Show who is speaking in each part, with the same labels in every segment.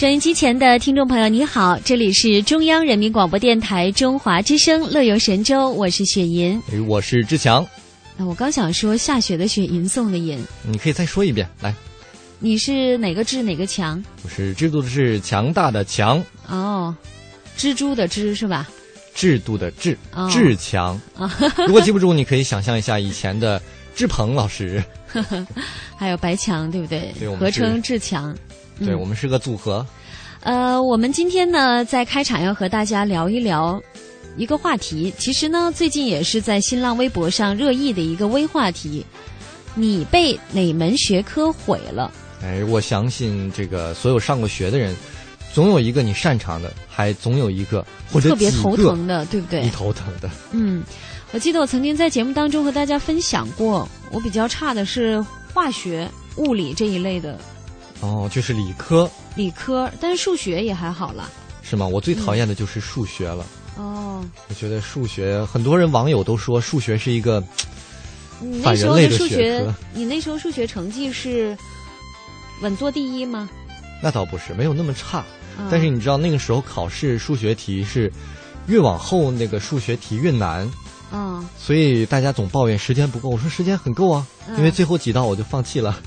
Speaker 1: 收音机前的听众朋友，你好，这里是中央人民广播电台中华之声《乐游神州》，我是雪银，
Speaker 2: 哎，我是志强。
Speaker 1: 那我刚想说下雪的雪，吟诵的吟，
Speaker 2: 你可以再说一遍，来。
Speaker 1: 你是哪个志哪个强？
Speaker 2: 我是制度的是强大的强。
Speaker 1: 哦，蜘蛛的蜘是吧？
Speaker 2: 制度的制，志强。如果记不住，你可以想象一下以前的志鹏老师，
Speaker 1: 还有白强，对不对？
Speaker 2: 对，
Speaker 1: 合称志强。
Speaker 2: 对我们是个组合。
Speaker 1: 呃，我们今天呢，在开场要和大家聊一聊一个话题。其实呢，最近也是在新浪微博上热议的一个微话题：你被哪门学科毁了？
Speaker 2: 哎，我相信这个所有上过学的人，总有一个你擅长的，还总有一个或者
Speaker 1: 特别头疼的，对不对？
Speaker 2: 你头疼的。
Speaker 1: 嗯，我记得我曾经在节目当中和大家分享过，我比较差的是化学、物理这一类的。
Speaker 2: 哦，就是理科，
Speaker 1: 理科，但是数学也还好了。
Speaker 2: 是吗？我最讨厌的就是数学了。哦，我觉得数学，很多人网友都说数学是一个反人类的
Speaker 1: 学科。你那时候数学成绩是稳坐第一吗？
Speaker 2: 那倒不是，没有那么差。但是你知道那个时候考试数学题是越往后那个数学题越难。嗯。所以大家总抱怨时间不够。我说时间很够啊，因为最后几道我就放弃了。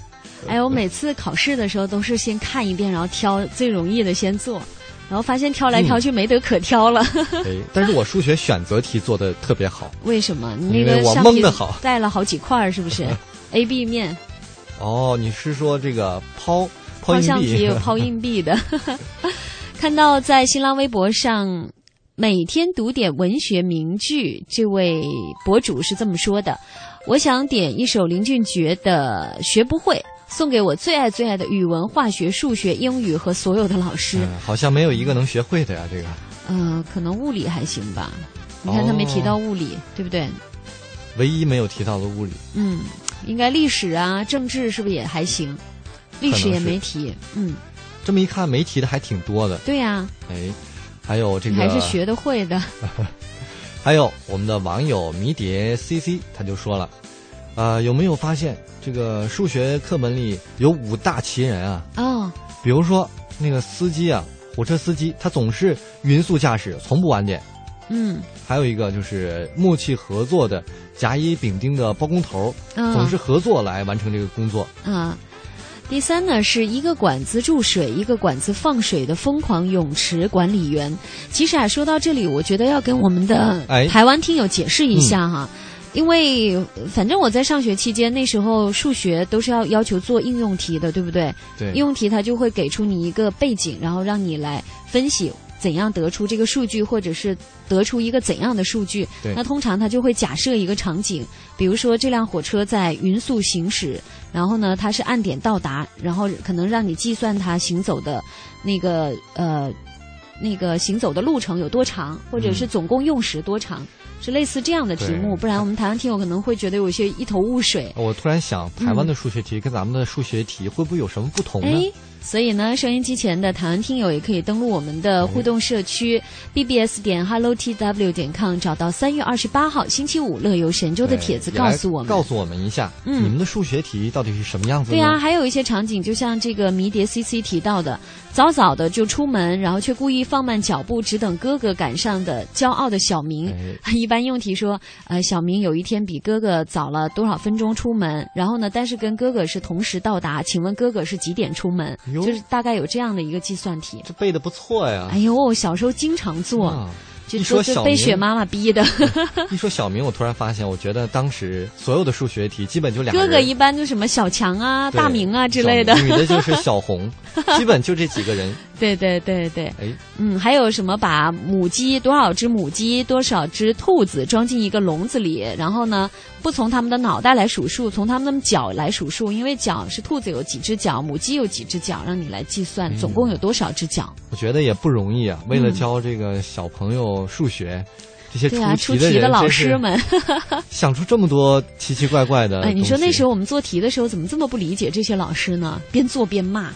Speaker 1: 哎，我每次考试的时候都是先看一遍，然后挑最容易的先做，然后发现挑来挑去没得可挑了。
Speaker 2: 哎，但是我数学选择题做的特别好。
Speaker 1: 为什么？你那
Speaker 2: 个我蒙的好，
Speaker 1: 带了好几块是不是？A、B 面。
Speaker 2: 哦，你是说这个抛
Speaker 1: 抛橡皮有 抛硬币的？看到在新浪微博上每天读点文学名句，这位博主是这么说的：我想点一首林俊杰的《学不会》。送给我最爱最爱的语文、化学、数学、英语和所有的老师。
Speaker 2: 好像没有一个能学会的呀，这个。
Speaker 1: 嗯，可能物理还行吧。你看他没提到物理，对不对？
Speaker 2: 唯一没有提到的物理。
Speaker 1: 嗯，应该历史啊、政治是不是也还行？历史也没提。嗯。
Speaker 2: 这么一看，没提的还挺多的。
Speaker 1: 对呀。
Speaker 2: 哎，还有这个。
Speaker 1: 还是学得会的。
Speaker 2: 还有我们的网友迷迭 CC，他就说了。啊，有没有发现这个数学课本里有五大奇人啊？哦，比如说那个司机啊，火车司机，他总是匀速驾驶，从不晚点。嗯，还有一个就是默契合作的甲乙丙丁的包工头，总是合作来完成这个工作。
Speaker 1: 啊，第三呢是一个管子注水，一个管子放水的疯狂泳池管理员。其实啊，说到这里，我觉得要跟我们的台湾听友解释一下哈。因为反正我在上学期间，那时候数学都是要要求做应用题的，对不对？
Speaker 2: 对。
Speaker 1: 应用题它就会给出你一个背景，然后让你来分析怎样得出这个数据，或者是得出一个怎样的数据。
Speaker 2: 对。
Speaker 1: 那通常它就会假设一个场景，比如说这辆火车在匀速行驶，然后呢它是按点到达，然后可能让你计算它行走的那个呃那个行走的路程有多长，或者是总共用时多长。是类似这样的题目，不然我们台湾听友可能会觉得有些一头雾水。
Speaker 2: 我突然想，台湾的数学题跟咱们的数学题会不会有什么不同呢？
Speaker 1: 所以呢，收音机前的台湾听友也可以登录我们的互动社区 bbs 点 hellotw 点 com，找到三月二十八号星期五乐游神州的帖子，告诉我们，
Speaker 2: 告诉我们一下，嗯，你们的数学题到底是什么样子？
Speaker 1: 对啊，还有一些场景，就像这个迷迭 cc 提到的，早早的就出门，然后却故意放慢脚步，只等哥哥赶上的骄傲的小明。一般用题说，呃，小明有一天比哥哥早了多少分钟出门，然后呢，但是跟哥哥是同时到达，请问哥哥是几点出门？就是大概有这样的一个计算题，
Speaker 2: 这背的不错呀。
Speaker 1: 哎呦，小时候经常做，就说被雪妈妈逼的。
Speaker 2: 一说小明，我突然发现，我觉得当时所有的数学题基本就两
Speaker 1: 哥哥一般就什么小强啊、大明啊之类的，
Speaker 2: 女的就是小红，基本就这几个人。
Speaker 1: 对对对对，哎，嗯，还有什么把母鸡多少只母鸡多少只兔子装进一个笼子里，然后呢，不从它们的脑袋来数数，从它们的脚来数数，因为脚是兔子有几只脚，母鸡有几只脚，让你来计算总共有多少只脚。
Speaker 2: 我觉得也不容易啊，为了教这个小朋友数学。这些
Speaker 1: 出
Speaker 2: 题
Speaker 1: 的老师们
Speaker 2: 想出这么多奇奇怪怪的。
Speaker 1: 哎，你说那时候我们做题的时候怎么这么不理解这些老师呢？边做边骂。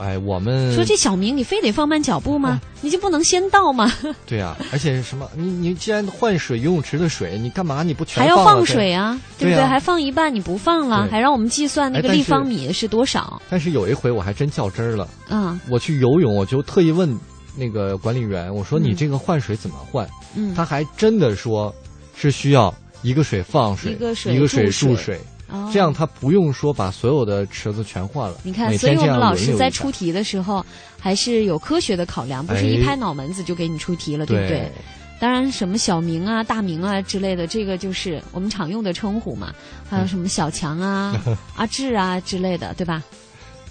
Speaker 2: 哎，我们
Speaker 1: 说这小明，你非得放慢脚步吗？你就不能先到吗？
Speaker 2: 对呀，而且什么？你你既然换水游泳池的水，你干嘛你不全
Speaker 1: 还要
Speaker 2: 放
Speaker 1: 水啊？对不对？还放一半你不放了，还让我们计算那个立方米是多少？
Speaker 2: 但是有一回我还真较真儿了。嗯，我去游泳，我就特意问。那个管理员，我说你这个换水怎么换？嗯，他还真的说，是需要一个水放水，一个水
Speaker 1: 注
Speaker 2: 水，水，这样他不用说把所有的池子全换了。
Speaker 1: 你看，所以我们老师在出题的时候还是有科学的考量，不是一拍脑门子就给你出题了，对不对？当然，什么小明啊、大明啊之类的，这个就是我们常用的称呼嘛。还有什么小强啊、阿志啊之类的，对吧？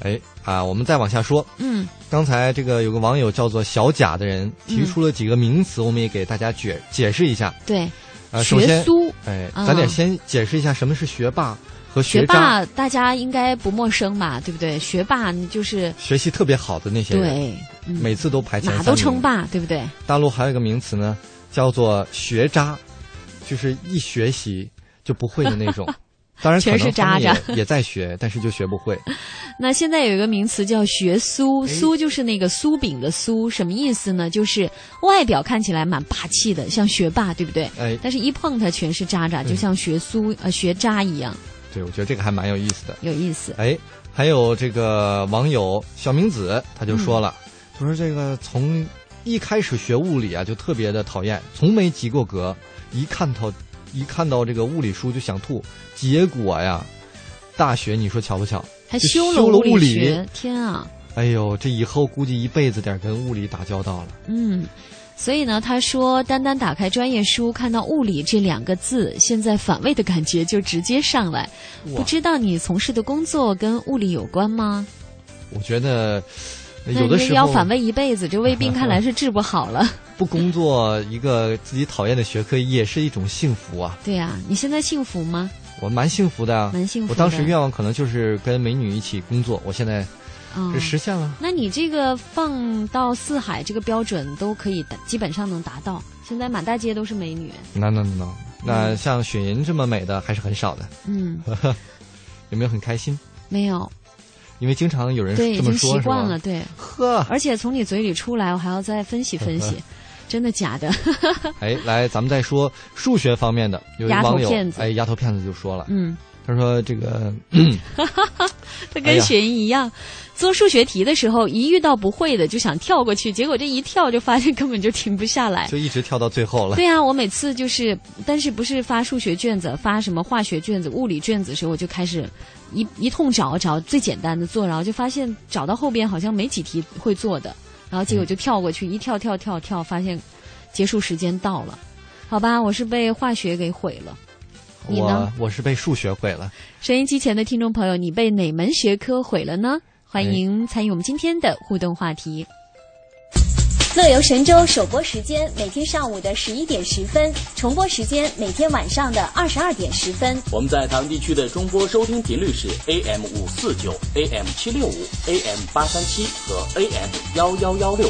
Speaker 2: 哎啊，我们再往下说。嗯，刚才这个有个网友叫做小贾的人提出了几个名词，我们也给大家解解释一下。
Speaker 1: 对，
Speaker 2: 啊，首先，
Speaker 1: 哎，
Speaker 2: 咱得先解释一下什么是学霸和
Speaker 1: 学霸，大家应该不陌生吧？对不对？学霸就是
Speaker 2: 学习特别好的那些人，
Speaker 1: 对，
Speaker 2: 每次都排前
Speaker 1: 哪都称霸，对不对？
Speaker 2: 大陆还有一个名词呢，叫做学渣，就是一学习就不会的那种。当然，
Speaker 1: 全是渣渣，
Speaker 2: 也在学，但是就学不会。
Speaker 1: 那现在有一个名词叫“学苏”，苏就是那个酥饼的酥，什么意思呢？就是外表看起来蛮霸气的，像学霸，对不对？哎，但是一碰它全是渣渣，就像学苏呃学渣一样。
Speaker 2: 对，我觉得这个还蛮有意思的。
Speaker 1: 有意思。
Speaker 2: 哎，还有这个网友小明子他就说了，他说这个从一开始学物理啊，就特别的讨厌，从没及过格，一看到。一看到这个物理书就想吐，结果呀，大学你说巧不巧？
Speaker 1: 还修
Speaker 2: 了
Speaker 1: 物
Speaker 2: 理？
Speaker 1: 天啊！
Speaker 2: 哎呦，这以后估计一辈子得跟物理打交道了。
Speaker 1: 嗯，所以呢，他说，单单打开专业书，看到“物理”这两个字，现在反胃的感觉就直接上来。不知道你从事的工作跟物理有关吗？
Speaker 2: 我觉得。有的时候
Speaker 1: 要反胃一辈子，这胃病看来是治不好了。
Speaker 2: 不工作一个自己讨厌的学科也是一种幸福啊。
Speaker 1: 对呀，你现在幸福吗？
Speaker 2: 我蛮幸福的啊，
Speaker 1: 蛮幸福。
Speaker 2: 我当时愿望可能就是跟美女一起工作，我现在是实现了。
Speaker 1: 那你这个放到四海这个标准都可以，基本上能达到。现在满大街都是美女。
Speaker 2: 那那那那像雪莹这么美的还是很少的。嗯，有没有很开心？
Speaker 1: 没有。
Speaker 2: 因为经常有人这么说，
Speaker 1: 习惯了，对，
Speaker 2: 呵，
Speaker 1: 而且从你嘴里出来，我还要再分析分析，真的假的？
Speaker 2: 哎，来，咱们再说数学方面的，有网友哎，丫头片子就说了，嗯，他说这个，
Speaker 1: 他跟雪莹一样。做数学题的时候，一遇到不会的就想跳过去，结果这一跳就发现根本就停不下来，
Speaker 2: 就一直跳到最后了。
Speaker 1: 对呀，我每次就是，但是不是发数学卷子，发什么化学卷子、物理卷子的时候，我就开始一一通找找最简单的做，然后就发现找到后边好像没几题会做的，然后结果就跳过去，一跳跳跳跳，发现结束时间到了，好吧，我是被化学给毁了。你
Speaker 2: 呢？我是被数学毁了。
Speaker 1: 收音机前的听众朋友，你被哪门学科毁了呢？欢迎参与我们今天的互动话题。
Speaker 3: 乐游神州首播时间每天上午的十一点十分，重播时间每天晚上的二十二点十分。
Speaker 4: 我们在台湾地区的中波收听频率是 AM 五四九、AM 七六五、AM 八三七和 AM 幺幺幺六。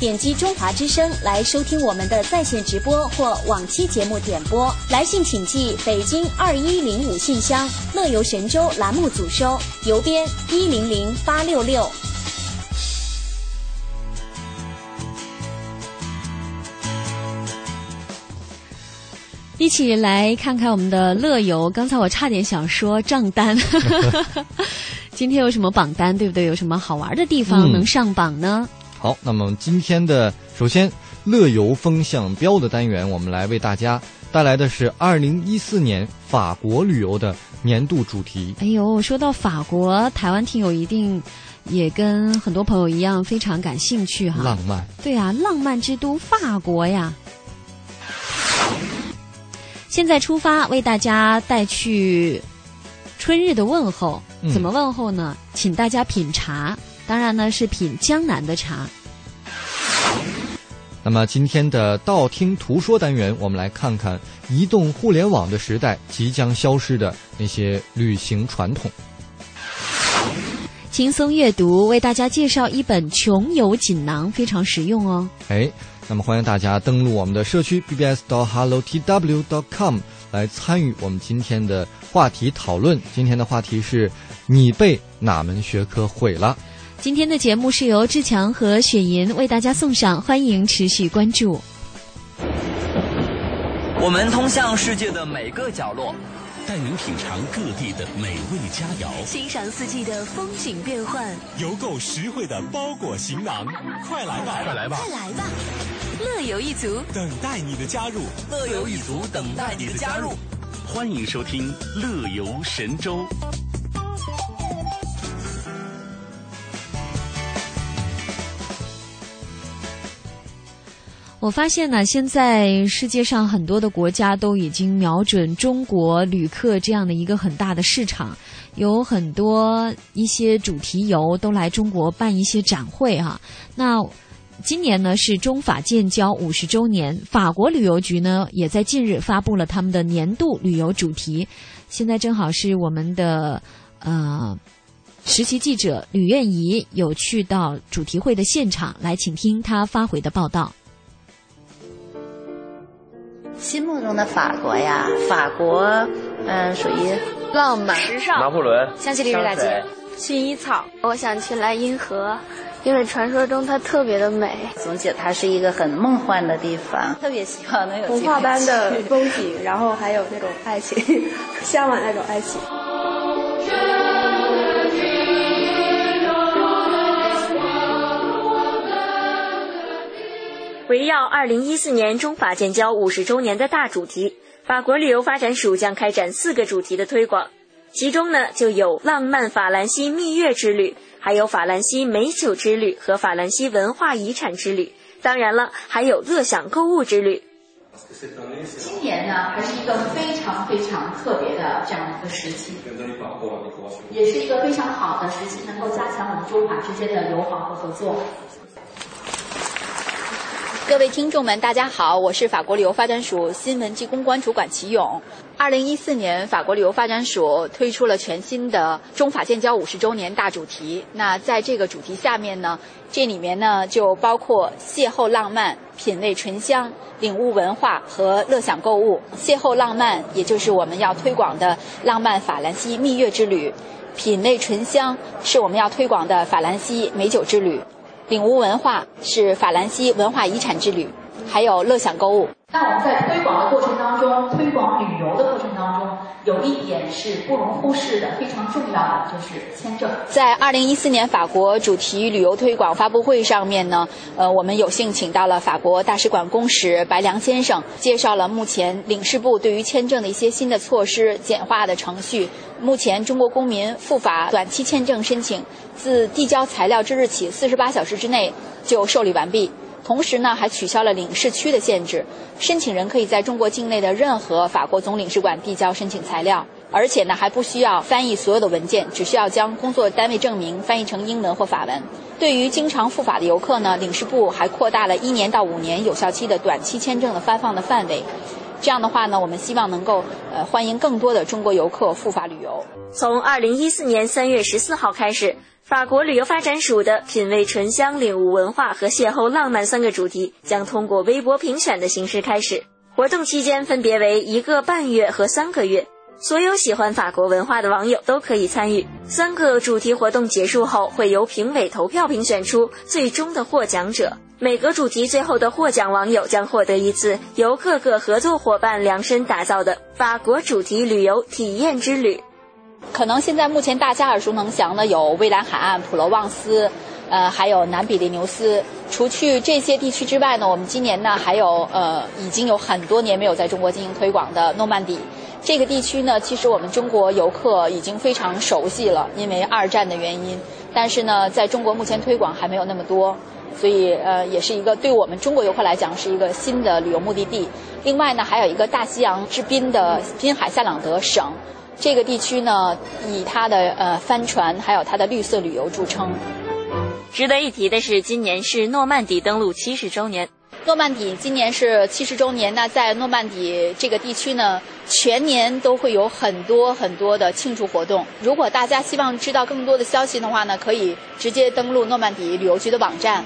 Speaker 3: 点击中华之声来收听我们的在线直播或往期节目点播。来信请寄北京二一零五信箱，乐游神州栏目组收，邮编一零零八六六。
Speaker 1: 一起来看看我们的乐游。刚才我差点想说账单，今天有什么榜单，对不对？有什么好玩的地方能上榜呢？
Speaker 2: 好，那么今天的首先乐游风向标的单元，我们来为大家带来的是二零一四年法国旅游的年度主题。
Speaker 1: 哎呦，说到法国，台湾听友一定也跟很多朋友一样非常感兴趣哈。
Speaker 2: 浪漫，
Speaker 1: 对啊，浪漫之都法国呀。现在出发为大家带去春日的问候，怎么问候呢？请大家品茶，当然呢是品江南的茶。
Speaker 2: 那么今天的道听途说单元，我们来看看移动互联网的时代即将消失的那些旅行传统。
Speaker 1: 轻松阅读为大家介绍一本穷游锦囊，非常实用哦。
Speaker 2: 哎，那么欢迎大家登录我们的社区 bbs 到 hello t w. dot com 来参与我们今天的话题讨论。今天的话题是：你被哪门学科毁了？
Speaker 1: 今天的节目是由志强和雪银为大家送上，欢迎持续关注。
Speaker 5: 我们通向世界的每个角落，
Speaker 6: 带您品尝各地的美味佳肴，
Speaker 7: 欣赏四季的风景变幻，
Speaker 8: 邮购实惠的包裹行囊，快来吧，
Speaker 6: 快来吧，
Speaker 7: 快来吧！乐游一族
Speaker 8: 等待你的加入，
Speaker 5: 乐游一族等待你的加入，
Speaker 6: 欢迎收听乐游神州。
Speaker 1: 我发现呢，现在世界上很多的国家都已经瞄准中国旅客这样的一个很大的市场，有很多一些主题游都来中国办一些展会哈。那今年呢是中法建交五十周年，法国旅游局呢也在近日发布了他们的年度旅游主题。现在正好是我们的呃实习记者吕苑仪有去到主题会的现场，来请听他发回的报道。
Speaker 9: 心目中的法国呀，法国，嗯，属于浪漫、
Speaker 10: 时尚、
Speaker 11: 拿破仑、
Speaker 10: 香榭丽舍大街、
Speaker 12: 薰衣草。我想去莱茵河，因为传说中它特别的美。
Speaker 9: 总觉得它是一个很梦幻的地方，特别希望能有
Speaker 13: 童话般的风景，然后还有那种爱情，向往那种爱情。
Speaker 14: 围绕二零一四年中法建交五十周年的大主题，法国旅游发展署将开展四个主题的推广，其中呢就有浪漫法兰西蜜月之旅，还有法兰西美酒之旅和法兰西文化遗产之旅，当然了，还有乐享购物之旅。
Speaker 15: 今年呢，还是一个非常非常特别的这样一个时期，也是一个非常好的时期，能够加强我们中法之间的友好和合作。
Speaker 16: 各位听众们，大家好，我是法国旅游发展署新闻及公关主管齐勇。二零一四年，法国旅游发展署推出了全新的中法建交五十周年大主题。那在这个主题下面呢，这里面呢就包括邂逅浪漫、品味醇香、领悟文化和乐享购物。邂逅浪漫，也就是我们要推广的浪漫法兰西蜜月之旅；品味醇香，是我们要推广的法兰西美酒之旅。领悟文化是法兰西文化遗产之旅，还有乐享购物。
Speaker 15: 那我们在推广的过程当中，推广旅游的过程当中，有一点是不容忽视的，非常重要的就是签证。
Speaker 16: 在二零一四年法国主题旅游推广发布会上面呢，呃，我们有幸请到了法国大使馆公使白良先生，介绍了目前领事部对于签证的一些新的措施、简化的程序。目前中国公民赴法短期签证申请，自递交材料之日起四十八小时之内就受理完毕。同时呢，还取消了领事区的限制，申请人可以在中国境内的任何法国总领事馆递交申请材料，而且呢，还不需要翻译所有的文件，只需要将工作单位证明翻译成英文或法文。对于经常赴法的游客呢，领事部还扩大了一年到五年有效期的短期签证的发放的范围。这样的话呢，我们希望能够呃欢迎更多的中国游客赴法旅游。
Speaker 14: 从二零一四年三月十四号开始。法国旅游发展署的“品味醇香、领悟文化和邂逅浪漫”三个主题将通过微博评选的形式开始。活动期间分别为一个半月和三个月，所有喜欢法国文化的网友都可以参与。三个主题活动结束后，会由评委投票评选出最终的获奖者。每个主题最后的获奖网友将获得一次由各个合作伙伴量身打造的法国主题旅游体验之旅。
Speaker 16: 可能现在目前大家耳熟能详的有蔚蓝海岸、普罗旺斯，呃，还有南比利牛斯。除去这些地区之外呢，我们今年呢还有呃，已经有很多年没有在中国进行推广的诺曼底。这个地区呢，其实我们中国游客已经非常熟悉了，因为二战的原因。但是呢，在中国目前推广还没有那么多，所以呃，也是一个对我们中国游客来讲是一个新的旅游目的地。另外呢，还有一个大西洋之滨的滨海夏朗德省，这个地区呢，以它的呃帆船还有它的绿色旅游著称。
Speaker 14: 值得一提的是，今年是诺曼底登陆七十周年。
Speaker 16: 诺曼底今年是七十周年，那在诺曼底这个地区呢，全年都会有很多很多的庆祝活动。如果大家希望知道更多的消息的话呢，可以直接登录诺曼底旅游局的网站。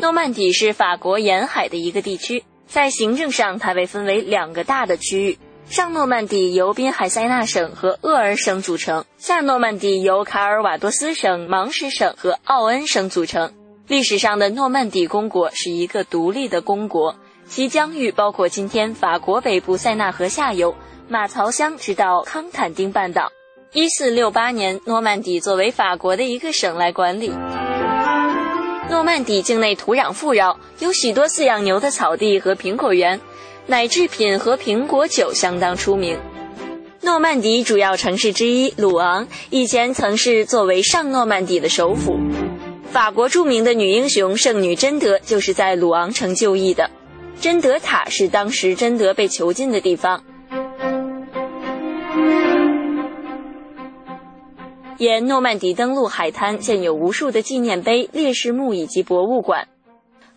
Speaker 14: 诺曼底是法国沿海的一个地区，在行政上它被分为两个大的区域。上诺曼底由滨海塞纳省和厄尔省组成，下诺曼底由卡尔瓦多斯省、芒什省和奥恩省组成。历史上的诺曼底公国是一个独立的公国，其疆域包括今天法国北部塞纳河下游、马槽乡直到康坦丁半岛。一四六八年，诺曼底作为法国的一个省来管理。诺曼底境内土壤富饶，有许多饲养牛的草地和苹果园，奶制品和苹果酒相当出名。诺曼底主要城市之一鲁昂，以前曾是作为上诺曼底的首府。法国著名的女英雄圣女贞德就是在鲁昂城就义的，贞德塔是当时贞德被囚禁的地方。沿诺曼底登陆海滩建有无数的纪念碑、烈士墓以及博物馆。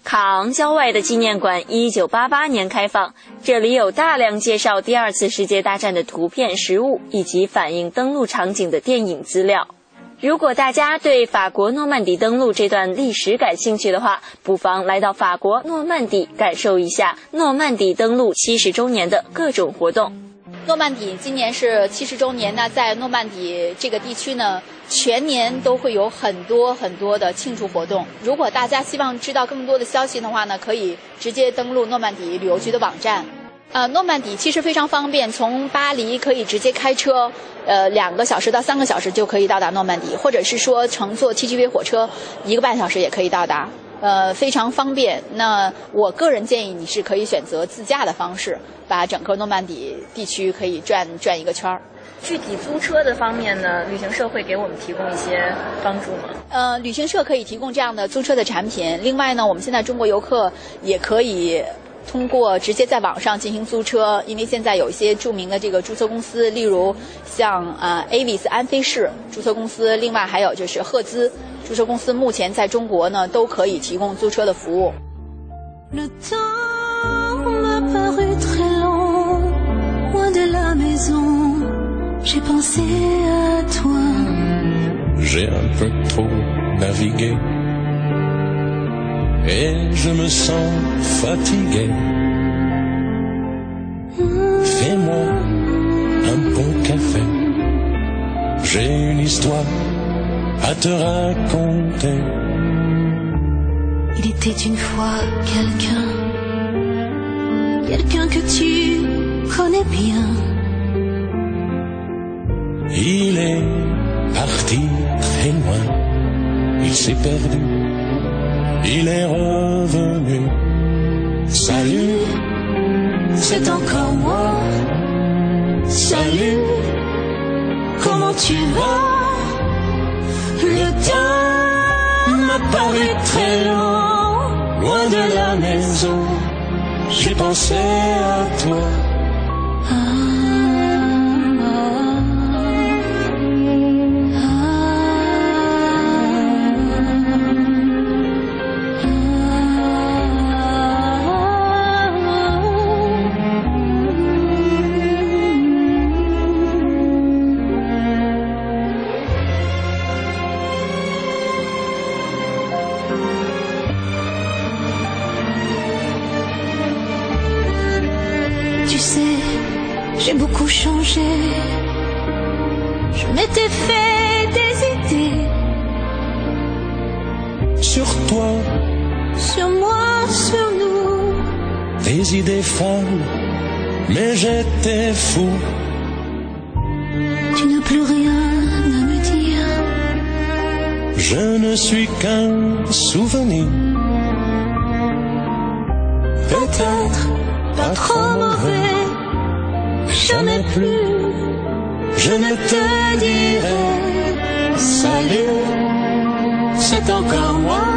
Speaker 14: 卡昂郊外的纪念馆1988年开放，这里有大量介绍第二次世界大战的图片、实物以及反映登陆场景的电影资料。如果大家对法国诺曼底登陆这段历史感兴趣的话，不妨来到法国诺曼底，感受一下诺曼底登陆七十周年的各种活动。
Speaker 16: 诺曼底今年是七十周年，那在诺曼底这个地区呢，全年都会有很多很多的庆祝活动。如果大家希望知道更多的消息的话呢，可以直接登录诺曼底旅游局的网站。呃，诺曼底其实非常方便，从巴黎可以直接开车，呃，两个小时到三个小时就可以到达诺曼底，或者是说乘坐 TGV 火车，一个半小时也可以到达，呃，非常方便。那我个人建议你是可以选择自驾的方式，把整个诺曼底地区可以转转一个圈儿。
Speaker 14: 具体租车的方面呢，旅行社会给我们提供一些帮助吗？
Speaker 16: 呃，旅行社可以提供这样的租车的产品。另外呢，我们现在中国游客也可以。通过直接在网上进行租车，因为现在有一些著名的这个注册公司，例如像呃 Avis 安飞士注册公司，另外还有就是赫兹注册公司，目前在中国呢都可以提供租车的服务。
Speaker 10: Et je me sens fatigué. Fais-moi un bon café, j'ai une histoire à te raconter.
Speaker 11: Il était une fois quelqu'un, quelqu'un que tu connais bien.
Speaker 10: Il est parti très loin, il s'est perdu il est revenu. Salut, c'est encore moi. Salut, comment tu vas? Le temps m'a paru très long, loin de la maison. J'ai pensé à toi.
Speaker 11: Des idées
Speaker 10: folles, mais j'étais fou.
Speaker 11: Tu n'as plus rien à me dire.
Speaker 10: Je ne suis qu'un souvenir. Peut-être pas trop mauvais. Jamais plus, je ne te dirai salut. C'est encore moi.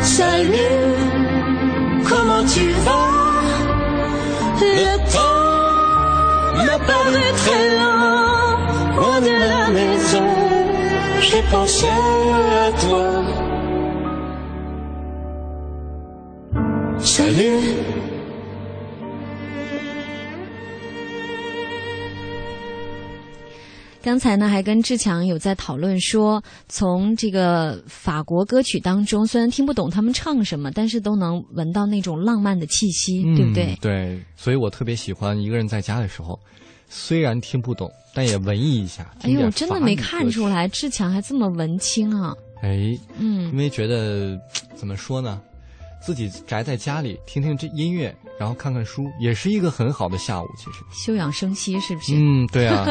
Speaker 10: Salut, paru très long, loin de la maison. J'ai pensé à toi. Salut.
Speaker 1: 刚才呢，还跟志强有在讨论说，从这个法国歌曲当中，虽然听不懂他们唱什么，但是都能闻到那种浪漫的气息，对不对？
Speaker 2: 对，所以我特别喜欢一个人在家的时候，虽然听不懂，但也文艺一下。
Speaker 1: 哎呦，真的没看出来，志强还这么文青啊！
Speaker 2: 哎，嗯，因为觉得怎么说呢，自己宅在家里听听这音乐，然后看看书，也是一个很好的下午。其实
Speaker 1: 休养生息，是不是？
Speaker 2: 嗯，对啊。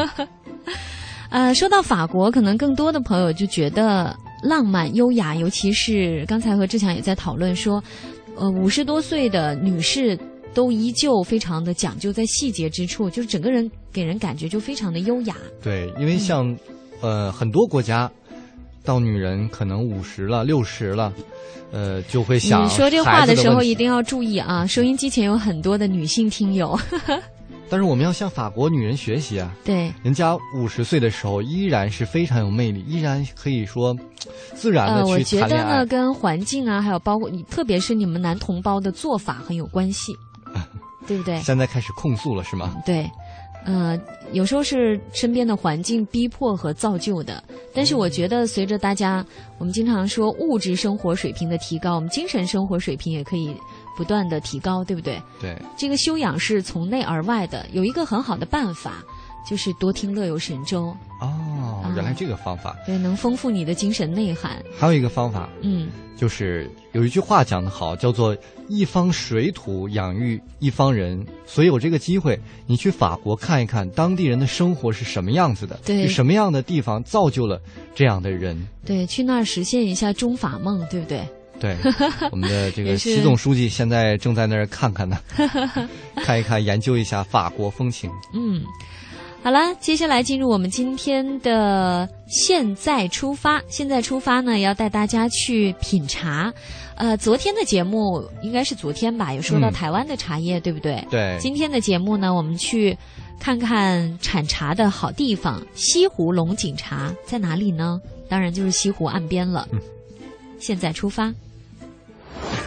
Speaker 1: 呃，说到法国，可能更多的朋友就觉得浪漫优雅，尤其是刚才和志强也在讨论说，呃，五十多岁的女士都依旧非常的讲究在细节之处，就是整个人给人感觉就非常的优雅。
Speaker 2: 对，因为像，呃，很多国家，到女人可能五十了、六十了，呃，就会想。
Speaker 1: 你说这话的时候一定要注意啊！收音机前有很多的女性听友。
Speaker 2: 但是我们要向法国女人学习啊！
Speaker 1: 对，
Speaker 2: 人家五十岁的时候依然是非常有魅力，依然可以说自然的
Speaker 1: 去谈恋爱。我觉得呢，跟环境啊，还有包括你，特别是你们男同胞的做法很有关系，对不对？
Speaker 2: 现在开始控诉了是吗？
Speaker 1: 对，呃，有时候是身边的环境逼迫和造就的，但是我觉得随着大家，我们经常说物质生活水平的提高，我们精神生活水平也可以。不断的提高，对不对？
Speaker 2: 对，
Speaker 1: 这个修养是从内而外的。有一个很好的办法，就是多听乐游神州。
Speaker 2: 哦，原来这个方法。
Speaker 1: 对，能丰富你的精神内涵。
Speaker 2: 还有一个方法，嗯，就是有一句话讲得好，叫做“一方水土养育一方人”。所以有这个机会，你去法国看一看当地人的生活是什么样子的，
Speaker 1: 对，
Speaker 2: 什么样的地方造就了这样的人。
Speaker 1: 对，去那儿实现一下中法梦，对不对？
Speaker 2: 对，我们的这个习总书记现在正在那儿看看呢，看一看，研究一下法国风情。
Speaker 1: 嗯，好了，接下来进入我们今天的现在出发。现在出发呢，要带大家去品茶。呃，昨天的节目应该是昨天吧，有说到台湾的茶叶，对不对？
Speaker 2: 对。
Speaker 1: 今天的节目呢，我们去看看产茶的好地方——西湖龙井茶在哪里呢？当然就是西湖岸边了。现在出发。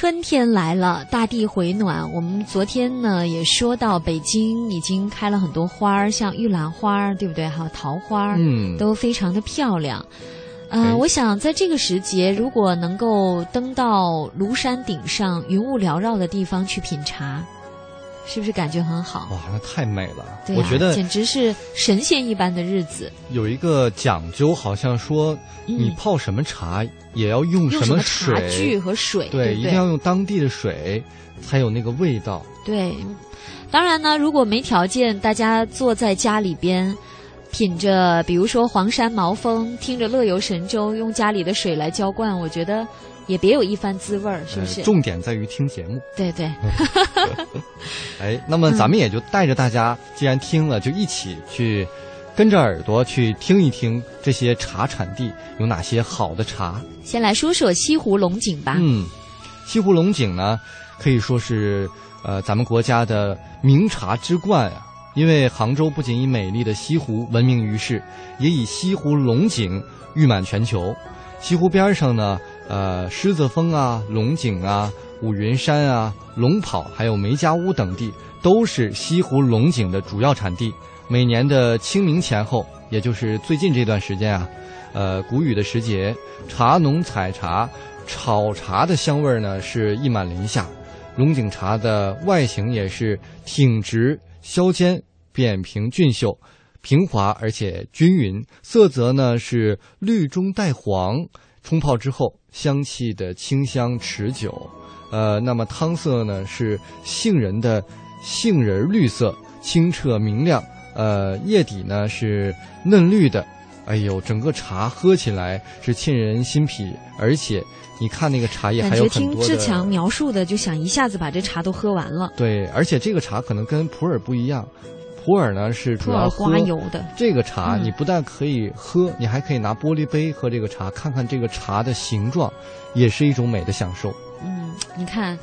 Speaker 1: 春天来了，大地回暖。我们昨天呢也说到，北京已经开了很多花儿，像玉兰花，对不对？还有桃花，嗯，都非常的漂亮。呃，我想在这个时节，如果能够登到庐山顶上云雾缭绕的地方去品茶。是不是感觉很好？
Speaker 2: 哇，那太美了！
Speaker 1: 我
Speaker 2: 觉得
Speaker 1: 简直是神仙一般的日子。
Speaker 2: 有一个讲究，好像说你泡什么茶也要用什
Speaker 1: 么
Speaker 2: 水，茶
Speaker 1: 具和水，对，
Speaker 2: 一定要用当地的水，才有那个味道。
Speaker 1: 对，当然呢，如果没条件，大家坐在家里边，品着，比如说黄山毛峰，听着乐游神州，用家里的水来浇灌，我觉得。也别有一番滋味儿，是不是？
Speaker 2: 重点在于听节目。
Speaker 1: 对对。
Speaker 2: 哎，那么咱们也就带着大家，既然听了，就一起去跟着耳朵去听一听这些茶产地有哪些好的茶。
Speaker 1: 先来说说西湖龙井吧。
Speaker 2: 嗯，西湖龙井呢，可以说是呃咱们国家的名茶之冠啊。因为杭州不仅以美丽的西湖闻名于世，也以西湖龙井誉满全球。西湖边上呢。呃，狮子峰啊，龙井啊，五云山啊，龙跑，还有梅家坞等地，都是西湖龙井的主要产地。每年的清明前后，也就是最近这段时间啊，呃，谷雨的时节，茶农采茶、炒茶的香味呢是溢满林下。龙井茶的外形也是挺直削尖、扁平俊秀、平滑而且均匀，色泽呢是绿中带黄，冲泡之后香气的清香持久。呃，那么汤色呢是杏仁的杏仁绿色，清澈明亮。呃，叶底呢是嫩绿的。哎呦，整个茶喝起来是沁人心脾，而且你看那个茶叶还有很
Speaker 1: 多听志强描述的，就想一下子把这茶都喝完了。
Speaker 2: 对，而且这个茶可能跟普洱不一样，普洱呢是主要
Speaker 1: 刮油的。
Speaker 2: 这个茶你不但可以喝，你还可以拿玻璃杯喝这个茶，看看这个茶的形状，也是一种美的享受。
Speaker 1: 嗯，你看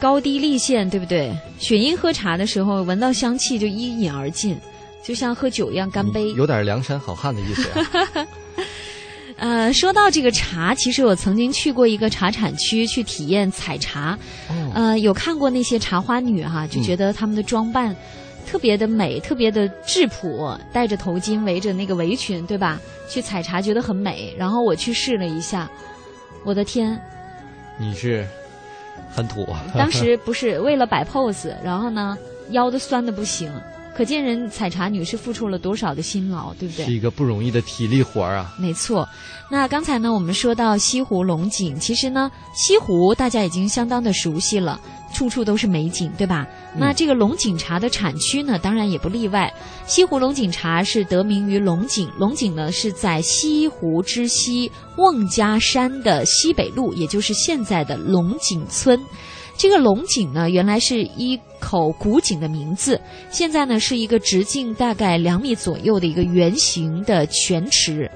Speaker 1: 高低立现，对不对？雪英喝茶的时候，闻到香气就一饮而尽。就像喝酒一样干杯，
Speaker 2: 有点梁山好汉的意思。
Speaker 1: 呃，说到这个茶，其实我曾经去过一个茶产区去体验采茶，呃，有看过那些茶花女哈，就觉得她们的装扮特别的美，特别的质朴，戴着头巾，围着那个围裙，对吧？去采茶觉得很美。然后我去试了一下，我的天，
Speaker 2: 你是很土。
Speaker 1: 当时不是为了摆 pose，然后呢，腰都酸的不行。可见人采茶女是付出了多少的辛劳，对不对？
Speaker 2: 是一个不容易的体力活儿啊。
Speaker 1: 没错，那刚才呢，我们说到西湖龙井，其实呢，西湖大家已经相当的熟悉了，处处都是美景，对吧？那这个龙井茶的产区呢，当然也不例外。西湖龙井茶是得名于龙井，龙井呢是在西湖之西瓮家山的西北路，也就是现在的龙井村。这个龙井呢，原来是一口古井的名字，现在呢是一个直径大概两米左右的一个圆形的泉池。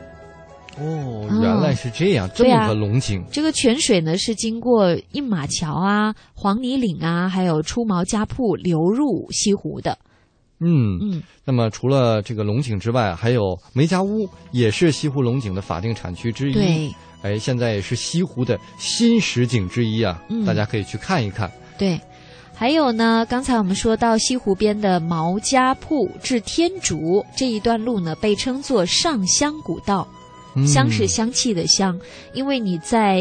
Speaker 2: 哦，原来是这样，这么个龙井。
Speaker 1: 这个泉水呢是经过印马桥啊、黄泥岭啊，还有出毛家铺流入西湖的。
Speaker 2: 嗯嗯。那么除了这个龙井之外，还有梅家坞，也是西湖龙井的法定产区之一。
Speaker 1: 对。
Speaker 2: 哎，现在也是西湖的新实景之一啊，大家可以去看一看。
Speaker 1: 对，还有呢，刚才我们说到西湖边的毛家铺至天竺这一段路呢，被称作上香古道，香是香气的香，因为你在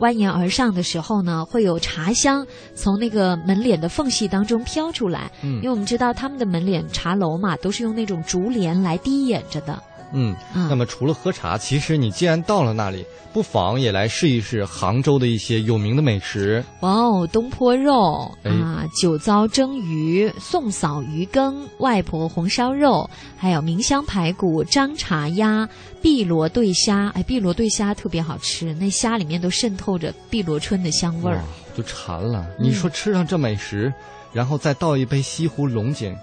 Speaker 1: 蜿蜒而上的时候呢，会有茶香从那个门脸的缝隙当中飘出来。嗯，因为我们知道他们的门脸茶楼嘛，都是用那种竹帘来低掩着的。
Speaker 2: 嗯，那么除了喝茶，其实你既然到了那里，不妨也来试一试杭州的一些有名的美食。
Speaker 1: 哇哦，东坡肉啊，酒糟蒸鱼、宋嫂鱼羹、外婆红烧肉，还有明香排骨、张茶鸭、碧螺对虾。哎，碧螺对虾特别好吃，那虾里面都渗透着碧螺春的香味儿，
Speaker 2: 都馋了。你说吃上这美食，然后再倒一杯西湖龙井，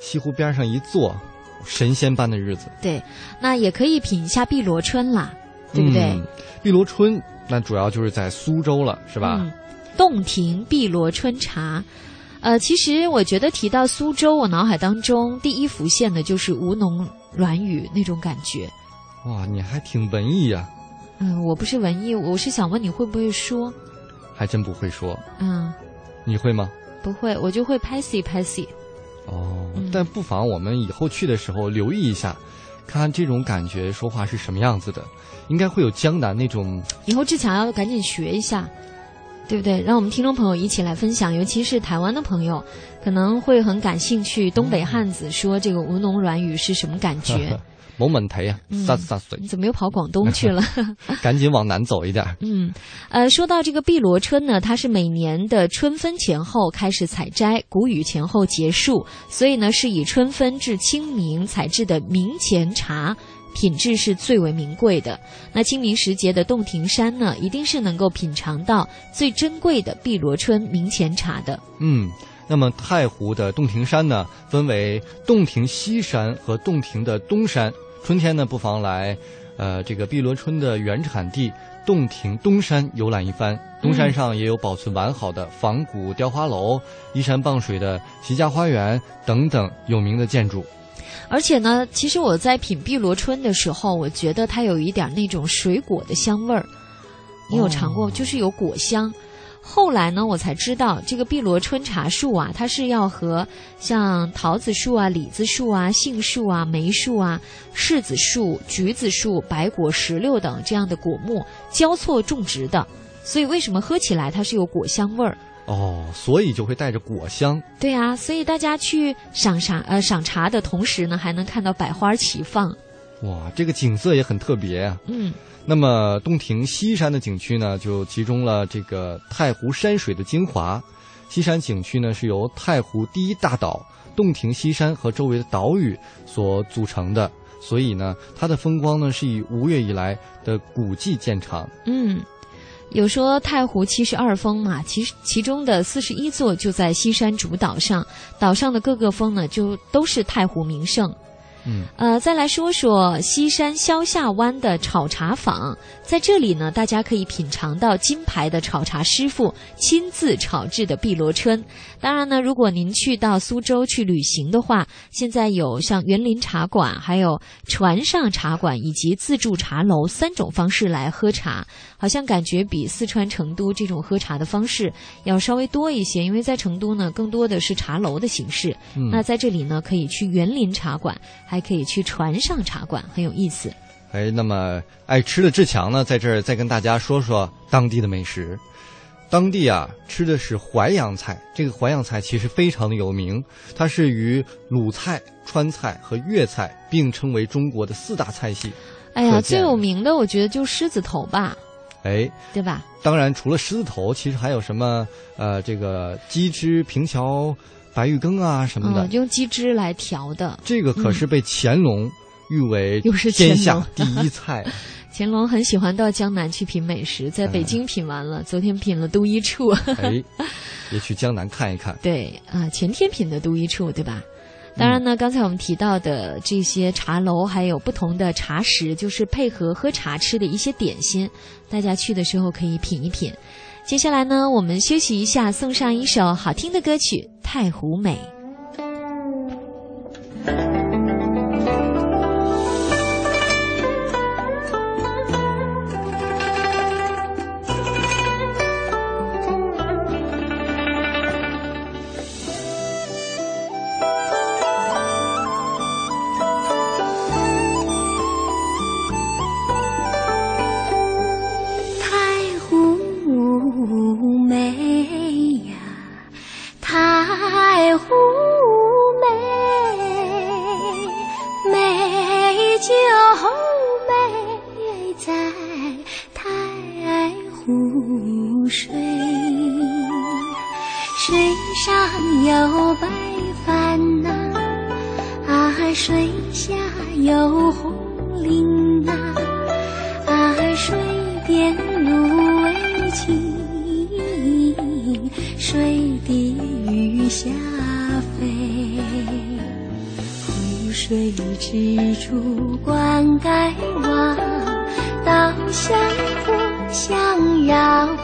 Speaker 2: 西湖边上一坐。神仙般的日子，
Speaker 1: 对，那也可以品一下碧螺春啦，对不对？
Speaker 2: 碧螺春那主要就是在苏州了，是吧？
Speaker 1: 洞庭碧螺春茶，呃，其实我觉得提到苏州，我脑海当中第一浮现的就是吴侬软语那种感觉。
Speaker 2: 哇，你还挺文艺呀！
Speaker 1: 嗯，我不是文艺，我是想问你会不会说？
Speaker 2: 还真不会说。
Speaker 1: 嗯，
Speaker 2: 你会吗？
Speaker 1: 不会，我就会拍戏拍戏。
Speaker 2: 哦，但不妨我们以后去的时候留意一下，看看这种感觉说话是什么样子的，应该会有江南那种。
Speaker 1: 以后志强要赶紧学一下，对不对？让我们听众朋友一起来分享，尤其是台湾的朋友，可能会很感兴趣。东北汉子说这个吴侬软语是什么感觉？
Speaker 2: 冇问题啊，三十三岁。
Speaker 1: 你怎么又跑广东去了？
Speaker 2: 赶紧往南走一点。
Speaker 1: 嗯，呃，说到这个碧螺春呢，它是每年的春分前后开始采摘，谷雨前后结束，所以呢是以春分至清明采制的明前茶，品质是最为名贵的。那清明时节的洞庭山呢，一定是能够品尝到最珍贵的碧螺春明前茶的。
Speaker 2: 嗯。那么太湖的洞庭山呢，分为洞庭西山和洞庭的东山。春天呢，不妨来，呃，这个碧螺春的原产地洞庭东山游览一番。东山上也有保存完好的仿古雕花楼、依山傍水的齐家花园等等有名的建筑。
Speaker 1: 而且呢，其实我在品碧螺春的时候，我觉得它有一点那种水果的香味儿。你有尝过？就是有果香。后来呢，我才知道这个碧螺春茶树啊，它是要和像桃子树啊、李子树啊、杏树啊、梅树啊、柿子树、橘子树、白果、石榴等这样的果木交错种植的。所以为什么喝起来它是有果香味儿？
Speaker 2: 哦，所以就会带着果香。
Speaker 1: 对啊，所以大家去赏茶呃赏茶的同时呢，还能看到百花齐放。
Speaker 2: 哇，这个景色也很特别啊。
Speaker 1: 嗯。
Speaker 2: 那么洞庭西山的景区呢，就集中了这个太湖山水的精华。西山景区呢，是由太湖第一大岛洞庭西山和周围的岛屿所组成的，所以呢，它的风光呢是以吴越以来的古迹见长。
Speaker 1: 嗯。有说太湖七十二峰嘛，其其中的四十一座就在西山主岛上，岛上的各个峰呢，就都是太湖名胜。
Speaker 2: 嗯，
Speaker 1: 呃，再来说说西山萧下湾的炒茶坊，在这里呢，大家可以品尝到金牌的炒茶师傅亲自炒制的碧螺春。当然呢，如果您去到苏州去旅行的话，现在有像园林茶馆、还有船上茶馆以及自助茶楼三种方式来喝茶，好像感觉比四川成都这种喝茶的方式要稍微多一些。因为在成都呢，更多的是茶楼的形式。
Speaker 2: 嗯，
Speaker 1: 那在这里呢，可以去园林茶馆。还可以去船上茶馆，很有意思。
Speaker 2: 哎，那么爱吃的志强呢，在这儿再跟大家说说当地的美食。当地啊，吃的是淮扬菜。这个淮扬菜其实非常的有名，它是与鲁菜、川菜和粤菜并称为中国的四大菜系。
Speaker 1: 哎呀，最有名的我觉得就狮子头吧。
Speaker 2: 哎，
Speaker 1: 对吧？
Speaker 2: 当然，除了狮子头，其实还有什么？呃，这个鸡汁平桥。白玉羹啊什么的，
Speaker 1: 用鸡汁来调的。
Speaker 2: 这个可是被乾隆誉为天下第一菜。
Speaker 1: 乾隆很喜欢到江南去品美食，在北京品完了，昨天品了都一处。
Speaker 2: 哎，也去江南看一看。
Speaker 1: 对啊，前天品的都一处，对吧？当然呢，刚才我们提到的这些茶楼，还有不同的茶食，就是配合喝茶吃的一些点心，大家去的时候可以品一品。接下来呢，我们休息一下，送上一首好听的歌曲《太湖美》。水上有白帆呐，啊，水下有
Speaker 2: 红菱呐，啊，水边芦苇青。水底鱼虾肥，湖水织出灌溉
Speaker 1: 网，稻香河香绕。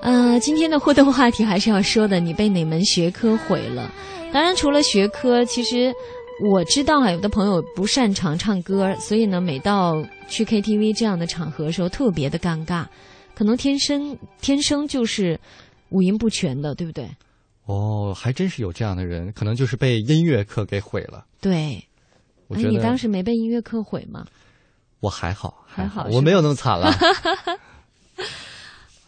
Speaker 1: 呃，今天的互动话题还是要说的，你被哪门学科毁了？当然，除了学科，其实我知道啊，有的朋友不擅长唱歌，所以呢，每到去 KTV 这样的场合的时候，特别的尴尬，可能天生天生就是五音不全的，对不对？
Speaker 2: 哦，还真是有这样的人，可能就是被音乐课给毁了。
Speaker 1: 对，
Speaker 2: 我觉得
Speaker 1: 你当时没被音乐课毁吗？
Speaker 2: 我还好，
Speaker 1: 还好，
Speaker 2: 我没有那么惨了。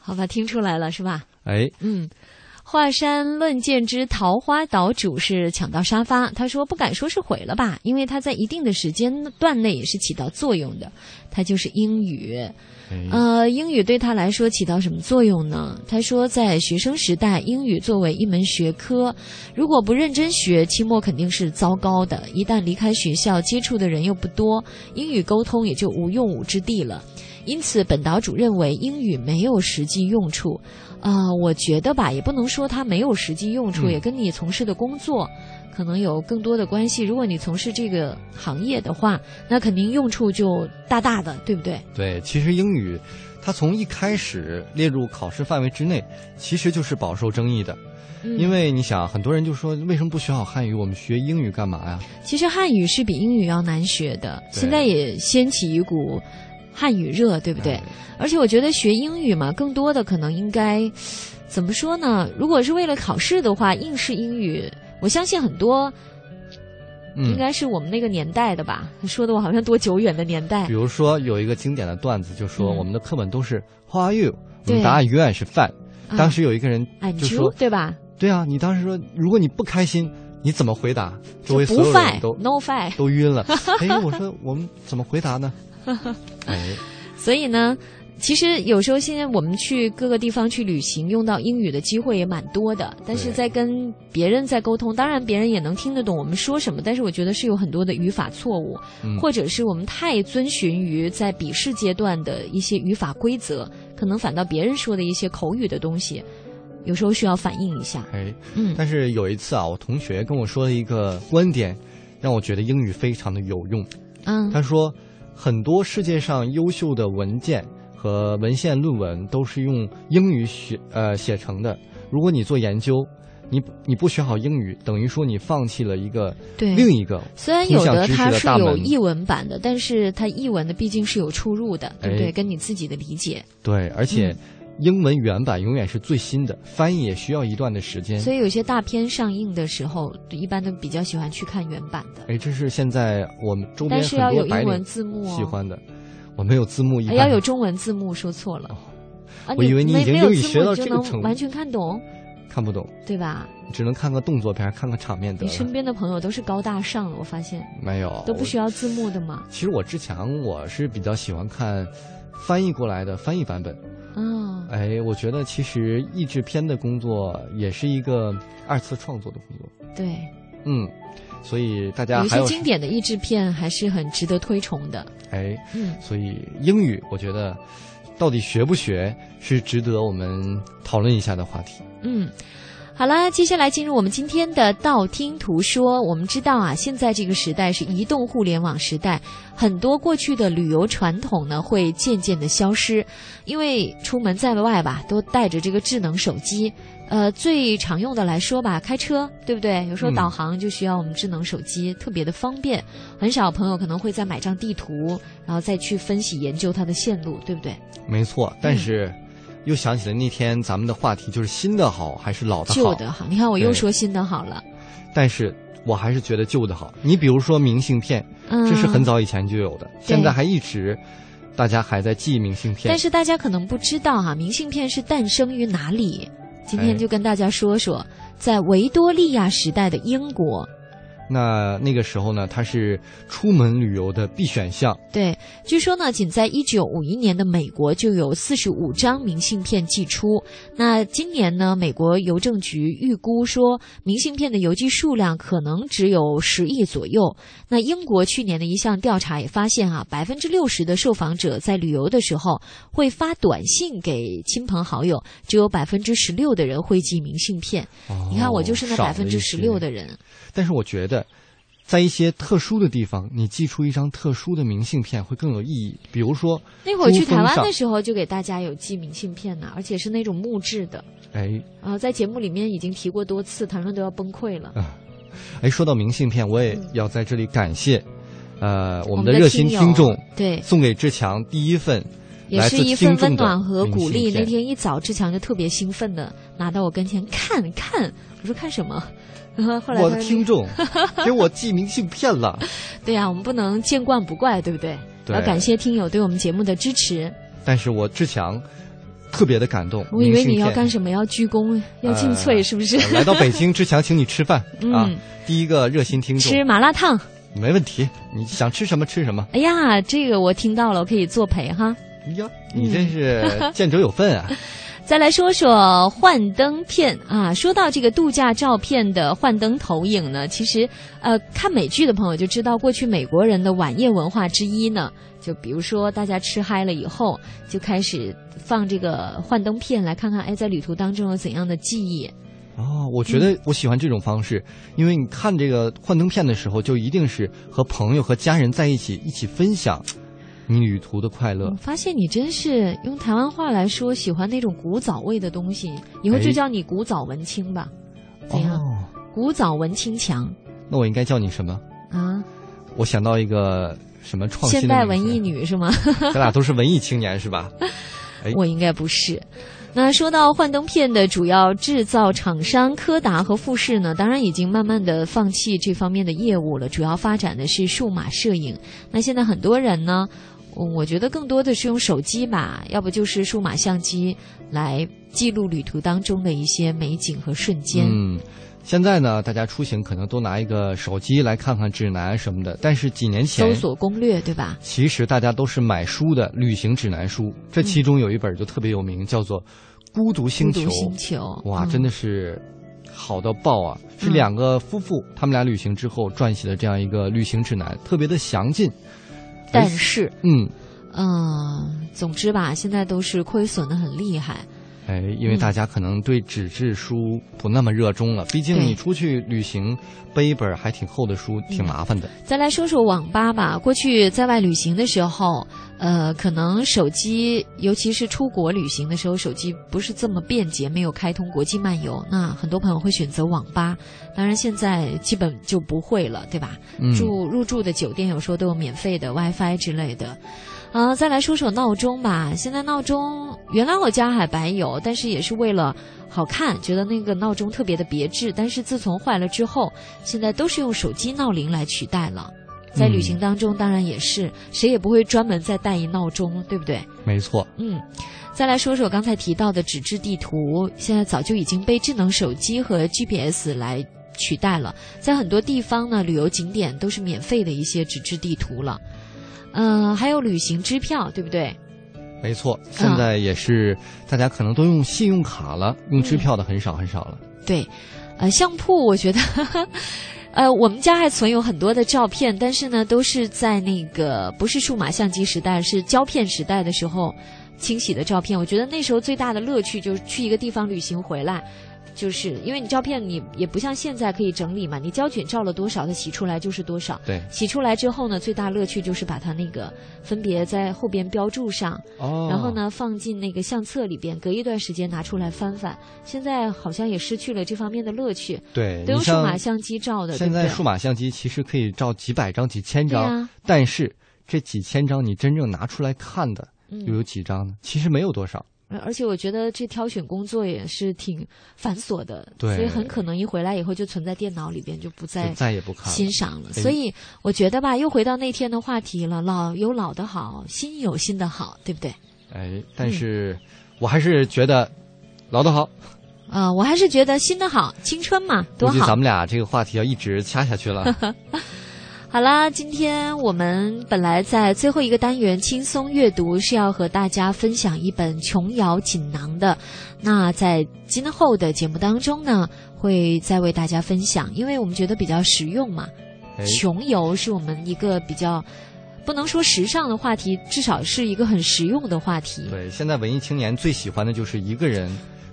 Speaker 1: 好吧，听出来了是吧？
Speaker 2: 哎，
Speaker 1: 嗯。华山论剑之桃花岛主是抢到沙发，他说不敢说是毁了吧，因为他在一定的时间段内也是起到作用的，他就是英语。呃，英语对他来说起到什么作用呢？他说在学生时代，英语作为一门学科，如果不认真学，期末肯定是糟糕的。一旦离开学校，接触的人又不多，英语沟通也就无用武之地了。因此，本岛主认为英语没有实际用处。啊，我觉得吧，也不能说它没有实际用处，也跟你从事的工作可能有更多的关系。如果你从事这个行业的话，那肯定用处就大大的，对不对？
Speaker 2: 对，其实英语它从一开始列入考试范围之内，其实就是饱受争议的。因为你想，很多人就说，为什么不学好汉语？我们学英语干嘛呀？
Speaker 1: 其实汉语是比英语要难学的，现在也掀起一股。汉语热，对不对？而且我觉得学英语嘛，更多的可能应该怎么说呢？如果是为了考试的话，应试英语，我相信很多应该是我们那个年代的吧。说的我好像多久远的年代？
Speaker 2: 比如说有一个经典的段子，就说我们的课本都是 How are you？我们答案永远是 fine。当时有一个人就说，
Speaker 1: 对吧？
Speaker 2: 对啊，你当时说，如果你不开心，你怎么回答？周围所有人都
Speaker 1: no fine，
Speaker 2: 都晕了。哎，我说我们怎么回答呢？哎，
Speaker 1: 所以呢，其实有时候现在我们去各个地方去旅行，用到英语的机会也蛮多的。但是在跟别人在沟通，当然别人也能听得懂我们说什么，但是我觉得是有很多的语法错误，或者是我们太遵循于在笔试阶段的一些语法规则，可能反倒别人说的一些口语的东西，有时候需要反映一下。
Speaker 2: 哎，嗯。但是有一次啊，我同学跟我说了一个观点，让我觉得英语非常的有用。
Speaker 1: 嗯，
Speaker 2: 他说。很多世界上优秀的文件和文献论文都是用英语写呃写成的。如果你做研究，你你不学好英语，等于说你放弃了一个另一个
Speaker 1: 虽然有的它是有译文版的，但是它译文的毕竟是有出入的，对不对？跟你自己的理解。
Speaker 2: 对，而且。英文原版永远是最新的，翻译也需要一段的时间。
Speaker 1: 所以有些大片上映的时候，一般都比较喜欢去看原版的。
Speaker 2: 哎，这是现在我们周边很多白领喜欢的。我没有字幕，
Speaker 1: 要有中文字幕，说错了。
Speaker 2: 我以为你已经英语学到这个
Speaker 1: 程度，完全看懂？
Speaker 2: 看不懂，
Speaker 1: 对吧？
Speaker 2: 只能看个动作片，看个场面得
Speaker 1: 你身边的朋友都是高大上了，我发现
Speaker 2: 没有
Speaker 1: 都不需要字幕的嘛。
Speaker 2: 其实我之前，我是比较喜欢看翻译过来的翻译版本。
Speaker 1: 嗯，
Speaker 2: 哎，我觉得其实译制片的工作也是一个二次创作的工作。
Speaker 1: 对，
Speaker 2: 嗯，所以大家
Speaker 1: 有一些经典的译制片还是很值得推崇的。
Speaker 2: 哎，嗯，所以英语我觉得到底学不学是值得我们讨论一下的话题。
Speaker 1: 嗯。好了，接下来进入我们今天的道听途说。我们知道啊，现在这个时代是移动互联网时代，很多过去的旅游传统呢会渐渐的消失，因为出门在外吧，都带着这个智能手机。呃，最常用的来说吧，开车对不对？有时候导航就需要我们智能手机，特别的方便。很少朋友可能会再买张地图，然后再去分析研究它的线路，对不对？
Speaker 2: 没错，但是。又想起了那天咱们的话题，就是新的好还是老的好？
Speaker 1: 旧的好。你看我又说新的好了，
Speaker 2: 但是我还是觉得旧的好。你比如说明信片，这是很早以前就有的，现在还一直大家还在寄明信片。
Speaker 1: 但是大家可能不知道哈，明信片是诞生于哪里？今天就跟大家说说，在维多利亚时代的英国。
Speaker 2: 那那个时候呢，它是出门旅游的必选项。
Speaker 1: 对，据说呢，仅在一九五一年的美国就有四十五张明信片寄出。那今年呢，美国邮政局预估说，明信片的邮寄数量可能只有十亿左右。那英国去年的一项调查也发现啊，百分之六十的受访者在旅游的时候会发短信给亲朋好友，只有百分之十六的人会寄明信片。你看，我就是那百分之十六的人。
Speaker 2: 但是我觉得。在一些特殊的地方，你寄出一张特殊的明信片会更有意义。比如说，
Speaker 1: 那会儿去台湾的时候，就给大家有寄明信片呢，而且是那种木质的。
Speaker 2: 哎，
Speaker 1: 啊，在节目里面已经提过多次，谈论都要崩溃了。
Speaker 2: 哎，说到明信片，我也要在这里感谢，呃，
Speaker 1: 我
Speaker 2: 们的热心听众，
Speaker 1: 对，
Speaker 2: 送给志强第一份，
Speaker 1: 也是一份温暖和鼓励。那天一早，志强就特别兴奋的拿到我跟前看看，我说看什么？后来
Speaker 2: 我的听众 给我寄明信片了。
Speaker 1: 对呀，我们不能见惯不怪，对不对？要感谢听友对我们节目的支持。
Speaker 2: 但是我志强。特别的感动，
Speaker 1: 我以为你要干什么？要鞠躬，要敬翠，是不是？
Speaker 2: 来到北京，志强请你吃饭 啊！第一个热心听众，
Speaker 1: 吃麻辣烫，
Speaker 2: 没问题。你想吃什么吃什么。
Speaker 1: 哎呀，这个我听到了，我可以作陪哈。
Speaker 2: 哎呀，你真是见者有份啊！
Speaker 1: 再来说说幻灯片啊，说到这个度假照片的幻灯投影呢，其实呃，看美剧的朋友就知道，过去美国人的晚宴文化之一呢。就比如说，大家吃嗨了以后，就开始放这个幻灯片，来看看哎，在旅途当中有怎样的记忆。
Speaker 2: 哦，我觉得我喜欢这种方式，因为你看这个幻灯片的时候，就一定是和朋友和家人在一起，一起分享你旅途的快乐。
Speaker 1: 发现你真是用台湾话来说，喜欢那种古早味的东西，以后就叫你古早文青吧。怎样？古早文青强。
Speaker 2: 那我应该叫你什么？啊？我想到一个。什么创
Speaker 1: 新？现代文艺女是吗？
Speaker 2: 咱俩都是文艺青年是吧？
Speaker 1: 我应该不是。那说到幻灯片的主要制造厂商柯达和富士呢，当然已经慢慢的放弃这方面的业务了，主要发展的是数码摄影。那现在很多人呢，我觉得更多的是用手机吧，要不就是数码相机来记录旅途当中的一些美景和瞬间。
Speaker 2: 嗯。现在呢，大家出行可能都拿一个手机来看看指南什么的，但是几年前
Speaker 1: 搜索攻略对吧？
Speaker 2: 其实大家都是买书的旅行指南书，这其中有一本就特别有名，叫做《孤独星球》。
Speaker 1: 星球
Speaker 2: 哇，真的是好到爆啊！是两个夫妇他们俩旅行之后撰写的这样一个旅行指南，特别的详尽。
Speaker 1: 但是，
Speaker 2: 嗯
Speaker 1: 嗯，总之吧，现在都是亏损的很厉害。
Speaker 2: 哎，因为大家可能对纸质书不那么热衷了，毕竟你出去旅行背一本还挺厚的书，挺麻烦的。
Speaker 1: 再来说说网吧吧，过去在外旅行的时候，呃，可能手机，尤其是出国旅行的时候，手机不是这么便捷，没有开通国际漫游，那很多朋友会选择网吧。当然，现在基本就不会了，对吧？住入住的酒店有时候都有免费的 WiFi 之类的。啊，再来说说闹钟吧。现在闹钟原来我家还白有，但是也是为了好看，觉得那个闹钟特别的别致。但是自从坏了之后，现在都是用手机闹铃来取代了。在旅行当中，当然也是，谁也不会专门再带一闹钟，对不对？
Speaker 2: 没错。
Speaker 1: 嗯，再来说说刚才提到的纸质地图，现在早就已经被智能手机和 GPS 来取代了。在很多地方呢，旅游景点都是免费的一些纸质地图了。嗯，还有旅行支票，对不对？
Speaker 2: 没错，现在也是大家可能都用信用卡了，用支票的很少很少了。
Speaker 1: 对，呃，相铺我觉得，呃，我们家还存有很多的照片，但是呢，都是在那个不是数码相机时代，是胶片时代的时候清洗的照片。我觉得那时候最大的乐趣就是去一个地方旅行回来。就是因为你照片你也不像现在可以整理嘛，你胶卷照了多少，它洗出来就是多少。
Speaker 2: 对，
Speaker 1: 洗出来之后呢，最大乐趣就是把它那个分别在后边标注上，哦，然后呢放进那个相册里边，隔一段时间拿出来翻翻。现在好像也失去了这方面的乐趣。
Speaker 2: 对，
Speaker 1: 都用数码相机照的。
Speaker 2: 现在数码相机其实可以照几百张、几千张，但是这几千张你真正拿出来看的又有几张呢？其实没有多少。
Speaker 1: 而且我觉得这挑选工作也是挺繁琐的，对所以很可能一回来以后就存在电脑里边，就不再
Speaker 2: 再也不看
Speaker 1: 欣赏了。所以我觉得吧，又回到那天的话题了，老有老的好，新有新的好，对不对？
Speaker 2: 哎，但是我还是觉得老的好。
Speaker 1: 啊，我还是觉得新的好，青春嘛，多好。
Speaker 2: 估计咱们俩这个话题要一直掐下去了。
Speaker 1: 好啦，今天我们本来在最后一个单元轻松阅读是要和大家分享一本琼瑶锦囊的，那在今后的节目当中呢，会再为大家分享，因为我们觉得比较实用嘛。穷游是我们一个比较不能说时尚的话题，至少是一个很实用的话题。
Speaker 2: 对，现在文艺青年最喜欢的就是一个人。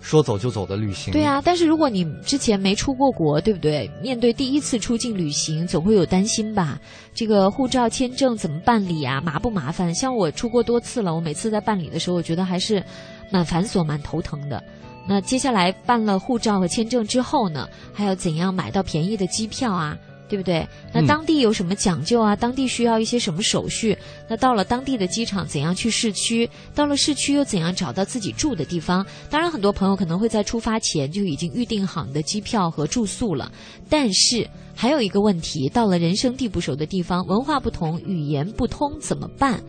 Speaker 2: 说走就走的旅行，
Speaker 1: 对啊，但是如果你之前没出过国，对不对？面对第一次出境旅行，总会有担心吧？这个护照、签证怎么办理啊？麻不麻烦？像我出过多次了，我每次在办理的时候，我觉得还是蛮繁琐、蛮头疼的。那接下来办了护照和签证之后呢，还要怎样买到便宜的机票啊？对不对？那当地有什么讲究啊？当地需要一些什么手续？那到了当地的机场，怎样去市区？到了市区又怎样找到自己住的地方？当然，很多朋友可能会在出发前就已经预定好你的机票和住宿了。但是还有一个问题，到了人生地不熟的地方，文化不同，语言不通，怎么办？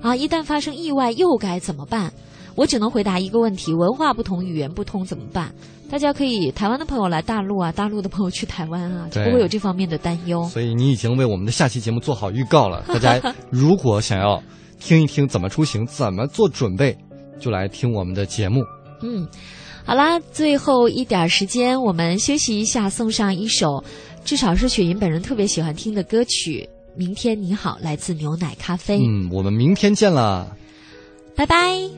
Speaker 1: 啊，一旦发生意外，又该怎么办？我只能回答一个问题：文化不同，语言不通，怎么办？大家可以台湾的朋友来大陆啊，大陆的朋友去台湾啊，就不会有这方面的担忧。
Speaker 2: 所以你已经为我们的下期节目做好预告了。大家 如果想要听一听怎么出行、怎么做准备，就来听我们的节目。
Speaker 1: 嗯，好啦，最后一点时间，我们休息一下，送上一首至少是雪莹本人特别喜欢听的歌曲《明天你好》，来自牛奶咖啡。
Speaker 2: 嗯，我们明天见了，
Speaker 1: 拜拜。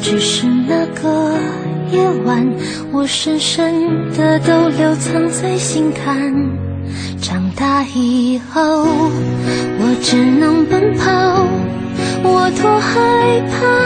Speaker 11: 只是那个夜晚，我深深的都留藏在心坎。长大以后，我只能奔跑，我多害怕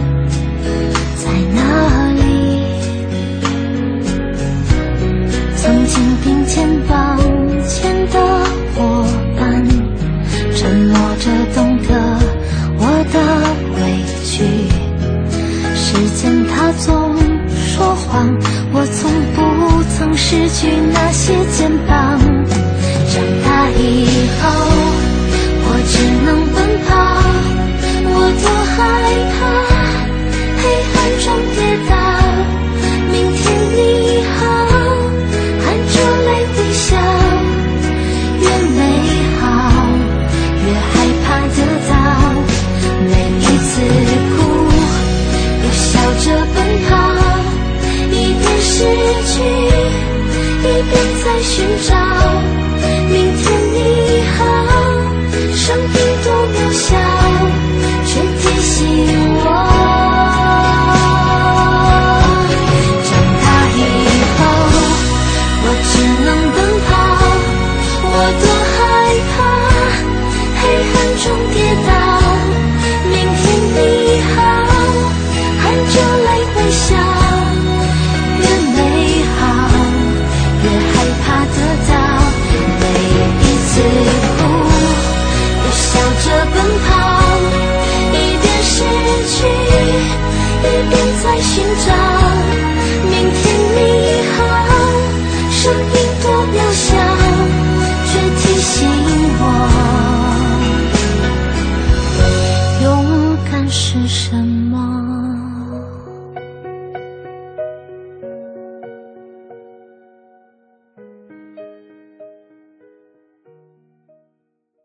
Speaker 11: 心寻找。